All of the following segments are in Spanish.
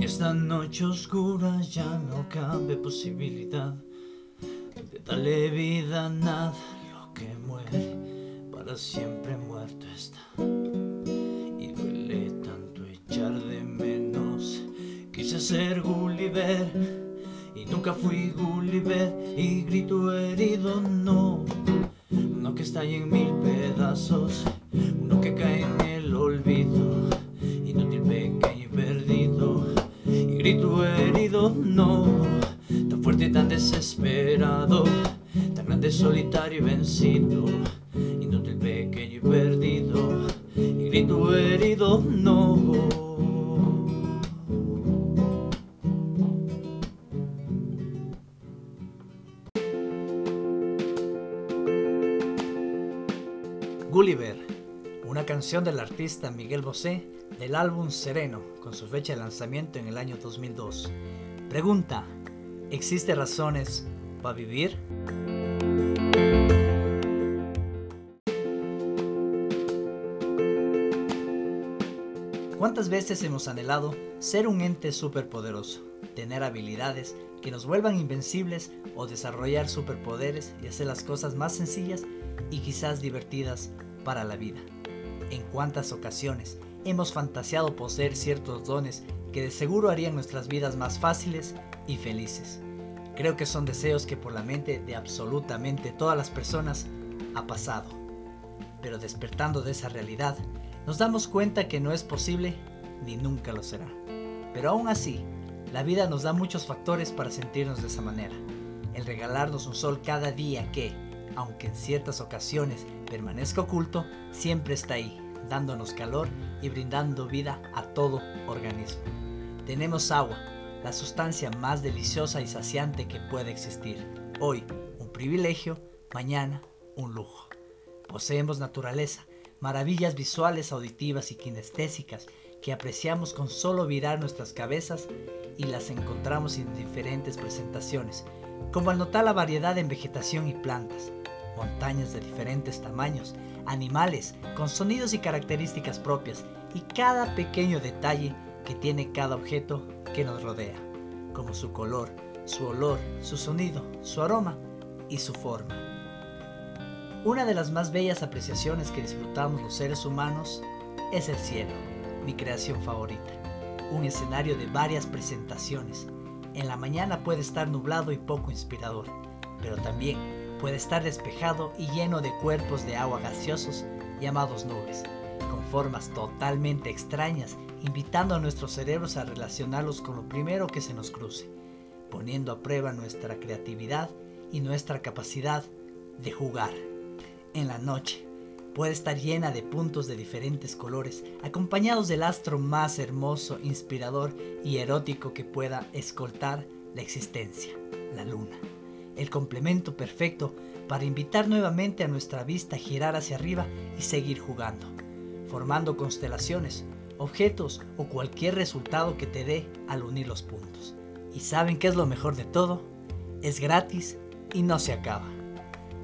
Esta noche oscura ya no cabe posibilidad de darle vida a nada. Lo que muere para siempre muerto está. Y duele tanto echar de menos. Quise ser Gulliver y nunca fui Gulliver. Y grito herido, no. Uno que está en mil pedazos, inútil, pequeño y perdido. Y grito herido, no. Gulliver, una canción del artista Miguel Bosé del álbum Sereno, con su fecha de lanzamiento en el año 2002. Pregunta, ¿existe razones para vivir? ¿Cuántas veces hemos anhelado ser un ente superpoderoso, tener habilidades que nos vuelvan invencibles o desarrollar superpoderes y hacer las cosas más sencillas y quizás divertidas para la vida? En cuántas ocasiones hemos fantaseado poseer ciertos dones que de seguro harían nuestras vidas más fáciles y felices. Creo que son deseos que por la mente de absolutamente todas las personas ha pasado. Pero despertando de esa realidad, nos damos cuenta que no es posible ni nunca lo será. Pero aún así, la vida nos da muchos factores para sentirnos de esa manera. El regalarnos un sol cada día que, aunque en ciertas ocasiones permanezca oculto, siempre está ahí, dándonos calor y brindando vida a todo organismo. Tenemos agua, la sustancia más deliciosa y saciante que puede existir. Hoy, un privilegio, mañana, un lujo. Poseemos naturaleza, maravillas visuales, auditivas y kinestésicas que apreciamos con solo virar nuestras cabezas y las encontramos en diferentes presentaciones, como al notar la variedad en vegetación y plantas, montañas de diferentes tamaños, animales con sonidos y características propias y cada pequeño detalle que tiene cada objeto que nos rodea, como su color, su olor, su sonido, su aroma y su forma. Una de las más bellas apreciaciones que disfrutamos los seres humanos es el cielo, mi creación favorita. Un escenario de varias presentaciones. En la mañana puede estar nublado y poco inspirador, pero también puede estar despejado y lleno de cuerpos de agua gaseosos llamados nubes, con formas totalmente extrañas, invitando a nuestros cerebros a relacionarlos con lo primero que se nos cruce, poniendo a prueba nuestra creatividad y nuestra capacidad de jugar. En la noche puede estar llena de puntos de diferentes colores, acompañados del astro más hermoso, inspirador y erótico que pueda escoltar la existencia, la luna el complemento perfecto para invitar nuevamente a nuestra vista a girar hacia arriba y seguir jugando, formando constelaciones, objetos o cualquier resultado que te dé al unir los puntos. ¿Y saben qué es lo mejor de todo? Es gratis y no se acaba.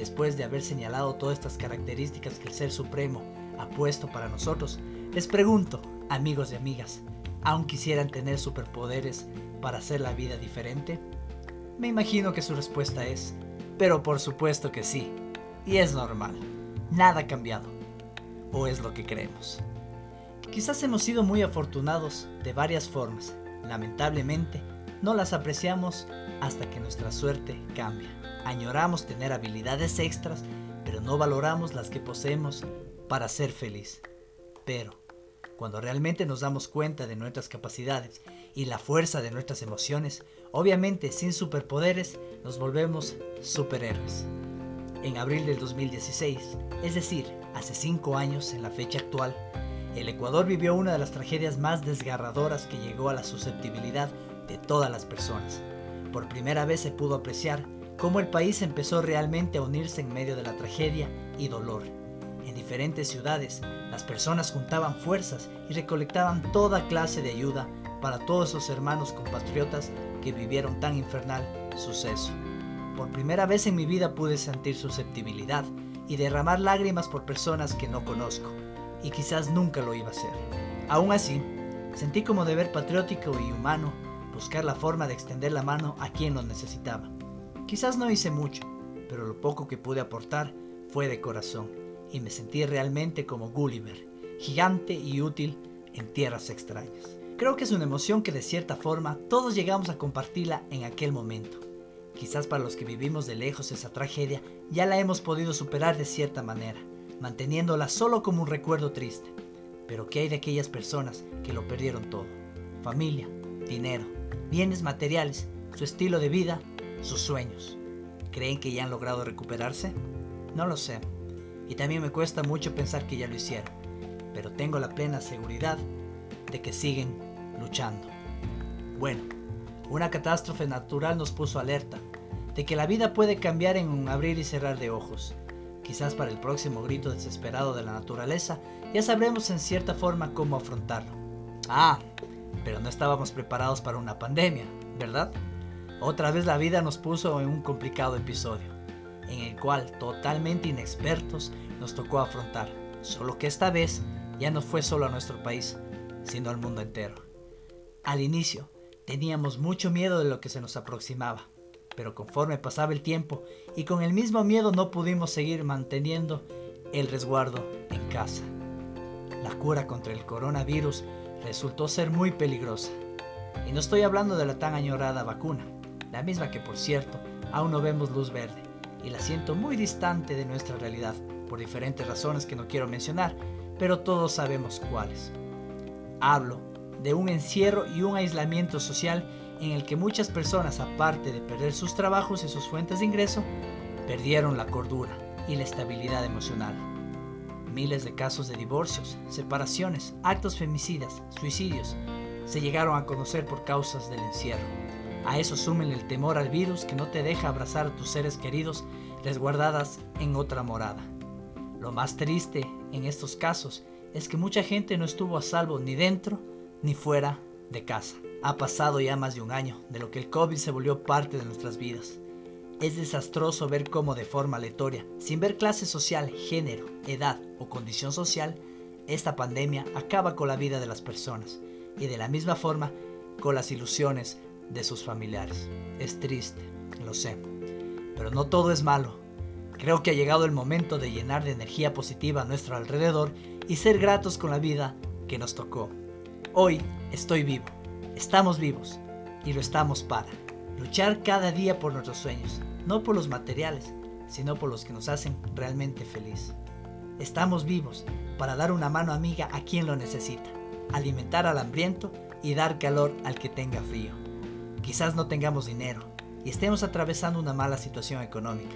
Después de haber señalado todas estas características que el Ser Supremo ha puesto para nosotros, les pregunto, amigos y amigas, ¿aún quisieran tener superpoderes para hacer la vida diferente? Me imagino que su respuesta es, pero por supuesto que sí, y es normal, nada ha cambiado, o es lo que creemos. Quizás hemos sido muy afortunados de varias formas, lamentablemente no las apreciamos hasta que nuestra suerte cambia. Añoramos tener habilidades extras, pero no valoramos las que poseemos para ser feliz. Pero, cuando realmente nos damos cuenta de nuestras capacidades y la fuerza de nuestras emociones, obviamente sin superpoderes, nos volvemos superhéroes. En abril del 2016, es decir, hace 5 años en la fecha actual, el Ecuador vivió una de las tragedias más desgarradoras que llegó a la susceptibilidad de todas las personas. Por primera vez se pudo apreciar cómo el país empezó realmente a unirse en medio de la tragedia y dolor. En diferentes ciudades, las personas juntaban fuerzas y recolectaban toda clase de ayuda para todos esos hermanos compatriotas que vivieron tan infernal suceso. Por primera vez en mi vida pude sentir susceptibilidad y derramar lágrimas por personas que no conozco, y quizás nunca lo iba a hacer. Aún así, Sentí como deber patriótico y humano buscar la forma de extender la mano a quien lo necesitaba. Quizás no hice mucho, pero lo poco que pude aportar fue de corazón y me sentí realmente como Gulliver, gigante y útil en tierras extrañas. Creo que es una emoción que de cierta forma todos llegamos a compartirla en aquel momento. Quizás para los que vivimos de lejos esa tragedia ya la hemos podido superar de cierta manera, manteniéndola solo como un recuerdo triste. Pero ¿qué hay de aquellas personas que lo perdieron todo? Familia, dinero, bienes materiales, su estilo de vida, sus sueños. ¿Creen que ya han logrado recuperarse? No lo sé. Y también me cuesta mucho pensar que ya lo hicieron. Pero tengo la plena seguridad de que siguen luchando. Bueno, una catástrofe natural nos puso alerta de que la vida puede cambiar en un abrir y cerrar de ojos. Quizás para el próximo grito desesperado de la naturaleza ya sabremos en cierta forma cómo afrontarlo. Ah, pero no estábamos preparados para una pandemia, ¿verdad? Otra vez la vida nos puso en un complicado episodio, en el cual totalmente inexpertos nos tocó afrontar, solo que esta vez ya no fue solo a nuestro país, sino al mundo entero. Al inicio, teníamos mucho miedo de lo que se nos aproximaba, pero conforme pasaba el tiempo y con el mismo miedo no pudimos seguir manteniendo el resguardo en casa. La cura contra el coronavirus resultó ser muy peligrosa. Y no estoy hablando de la tan añorada vacuna, la misma que por cierto aún no vemos luz verde y la siento muy distante de nuestra realidad por diferentes razones que no quiero mencionar, pero todos sabemos cuáles. Hablo de un encierro y un aislamiento social en el que muchas personas, aparte de perder sus trabajos y sus fuentes de ingreso, perdieron la cordura y la estabilidad emocional. Miles de casos de divorcios, separaciones, actos femicidas, suicidios se llegaron a conocer por causas del encierro. A eso sumen el temor al virus que no te deja abrazar a tus seres queridos resguardadas en otra morada. Lo más triste en estos casos es que mucha gente no estuvo a salvo ni dentro ni fuera de casa. Ha pasado ya más de un año de lo que el COVID se volvió parte de nuestras vidas. Es desastroso ver cómo de forma aleatoria, sin ver clase social, género, edad o condición social, esta pandemia acaba con la vida de las personas y de la misma forma con las ilusiones de sus familiares. Es triste, lo sé, pero no todo es malo. Creo que ha llegado el momento de llenar de energía positiva a nuestro alrededor y ser gratos con la vida que nos tocó. Hoy estoy vivo, estamos vivos y lo estamos para luchar cada día por nuestros sueños, no por los materiales, sino por los que nos hacen realmente feliz. Estamos vivos para dar una mano amiga a quien lo necesita, alimentar al hambriento y dar calor al que tenga frío. Quizás no tengamos dinero y estemos atravesando una mala situación económica,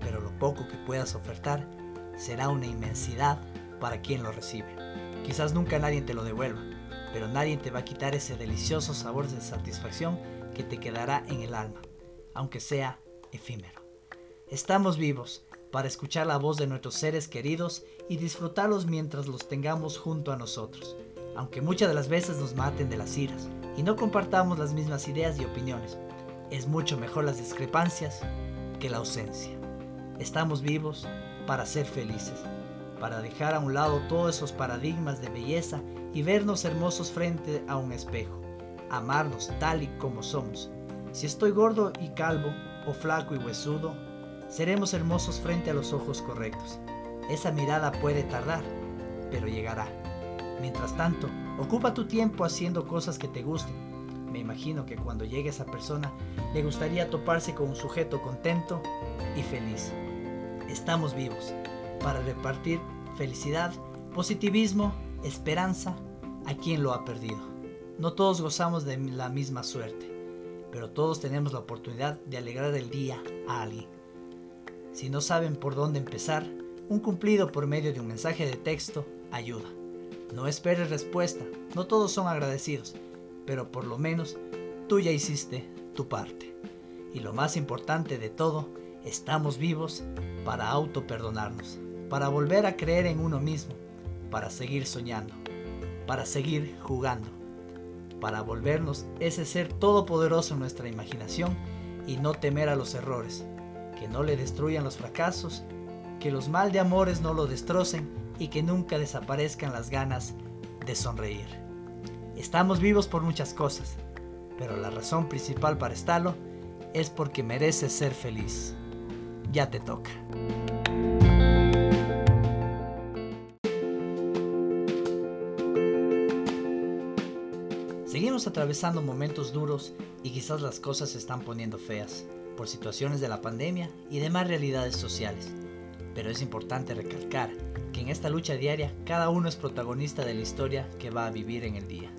pero lo poco que puedas ofertar será una inmensidad para quien lo recibe. Quizás nunca nadie te lo devuelva, pero nadie te va a quitar ese delicioso sabor de satisfacción que te quedará en el alma, aunque sea efímero. Estamos vivos para escuchar la voz de nuestros seres queridos y disfrutarlos mientras los tengamos junto a nosotros, aunque muchas de las veces nos maten de las iras y no compartamos las mismas ideas y opiniones. Es mucho mejor las discrepancias que la ausencia. Estamos vivos para ser felices, para dejar a un lado todos esos paradigmas de belleza y vernos hermosos frente a un espejo, amarnos tal y como somos. Si estoy gordo y calvo o flaco y huesudo, seremos hermosos frente a los ojos correctos. Esa mirada puede tardar, pero llegará. Mientras tanto, ocupa tu tiempo haciendo cosas que te gusten. Me imagino que cuando llegue esa persona le gustaría toparse con un sujeto contento y feliz. Estamos vivos para repartir felicidad, positivismo, esperanza a quien lo ha perdido. No todos gozamos de la misma suerte, pero todos tenemos la oportunidad de alegrar el día a alguien. Si no saben por dónde empezar, un cumplido por medio de un mensaje de texto ayuda. No esperes respuesta, no todos son agradecidos, pero por lo menos tú ya hiciste tu parte. Y lo más importante de todo, estamos vivos para auto perdonarnos, para volver a creer en uno mismo, para seguir soñando para seguir jugando, para volvernos ese ser todopoderoso en nuestra imaginación y no temer a los errores, que no le destruyan los fracasos, que los mal de amores no lo destrocen y que nunca desaparezcan las ganas de sonreír. Estamos vivos por muchas cosas, pero la razón principal para estarlo es porque mereces ser feliz. Ya te toca. Seguimos atravesando momentos duros y quizás las cosas se están poniendo feas por situaciones de la pandemia y demás realidades sociales. Pero es importante recalcar que en esta lucha diaria cada uno es protagonista de la historia que va a vivir en el día,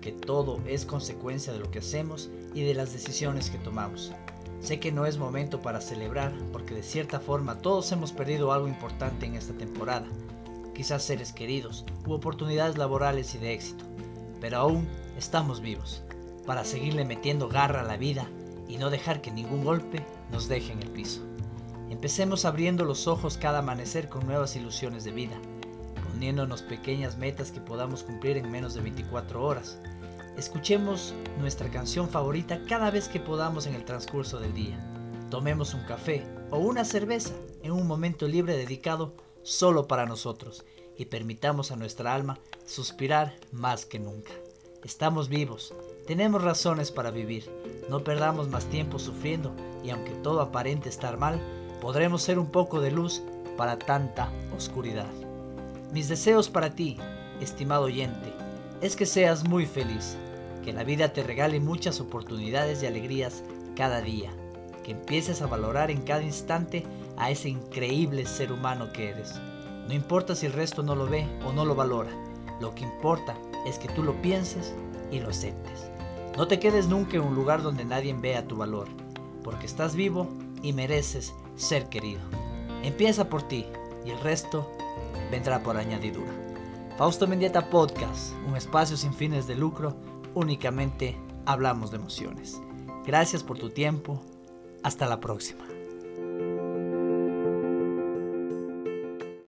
que todo es consecuencia de lo que hacemos y de las decisiones que tomamos. Sé que no es momento para celebrar porque de cierta forma todos hemos perdido algo importante en esta temporada, quizás seres queridos u oportunidades laborales y de éxito, pero aún estamos vivos para seguirle metiendo garra a la vida y no dejar que ningún golpe nos deje en el piso. Empecemos abriendo los ojos cada amanecer con nuevas ilusiones de vida, poniéndonos pequeñas metas que podamos cumplir en menos de 24 horas. Escuchemos nuestra canción favorita cada vez que podamos en el transcurso del día. Tomemos un café o una cerveza en un momento libre dedicado solo para nosotros y permitamos a nuestra alma suspirar más que nunca. Estamos vivos, tenemos razones para vivir. No perdamos más tiempo sufriendo y aunque todo aparente estar mal, podremos ser un poco de luz para tanta oscuridad. Mis deseos para ti, estimado oyente, es que seas muy feliz, que la vida te regale muchas oportunidades y alegrías cada día, que empieces a valorar en cada instante a ese increíble ser humano que eres. No importa si el resto no lo ve o no lo valora, lo que importa es que tú lo pienses y lo aceptes. No te quedes nunca en un lugar donde nadie vea tu valor, porque estás vivo y mereces ser querido. Empieza por ti y el resto vendrá por añadidura. Fausto Mendieta Podcast, un espacio sin fines de lucro, únicamente hablamos de emociones. Gracias por tu tiempo. Hasta la próxima.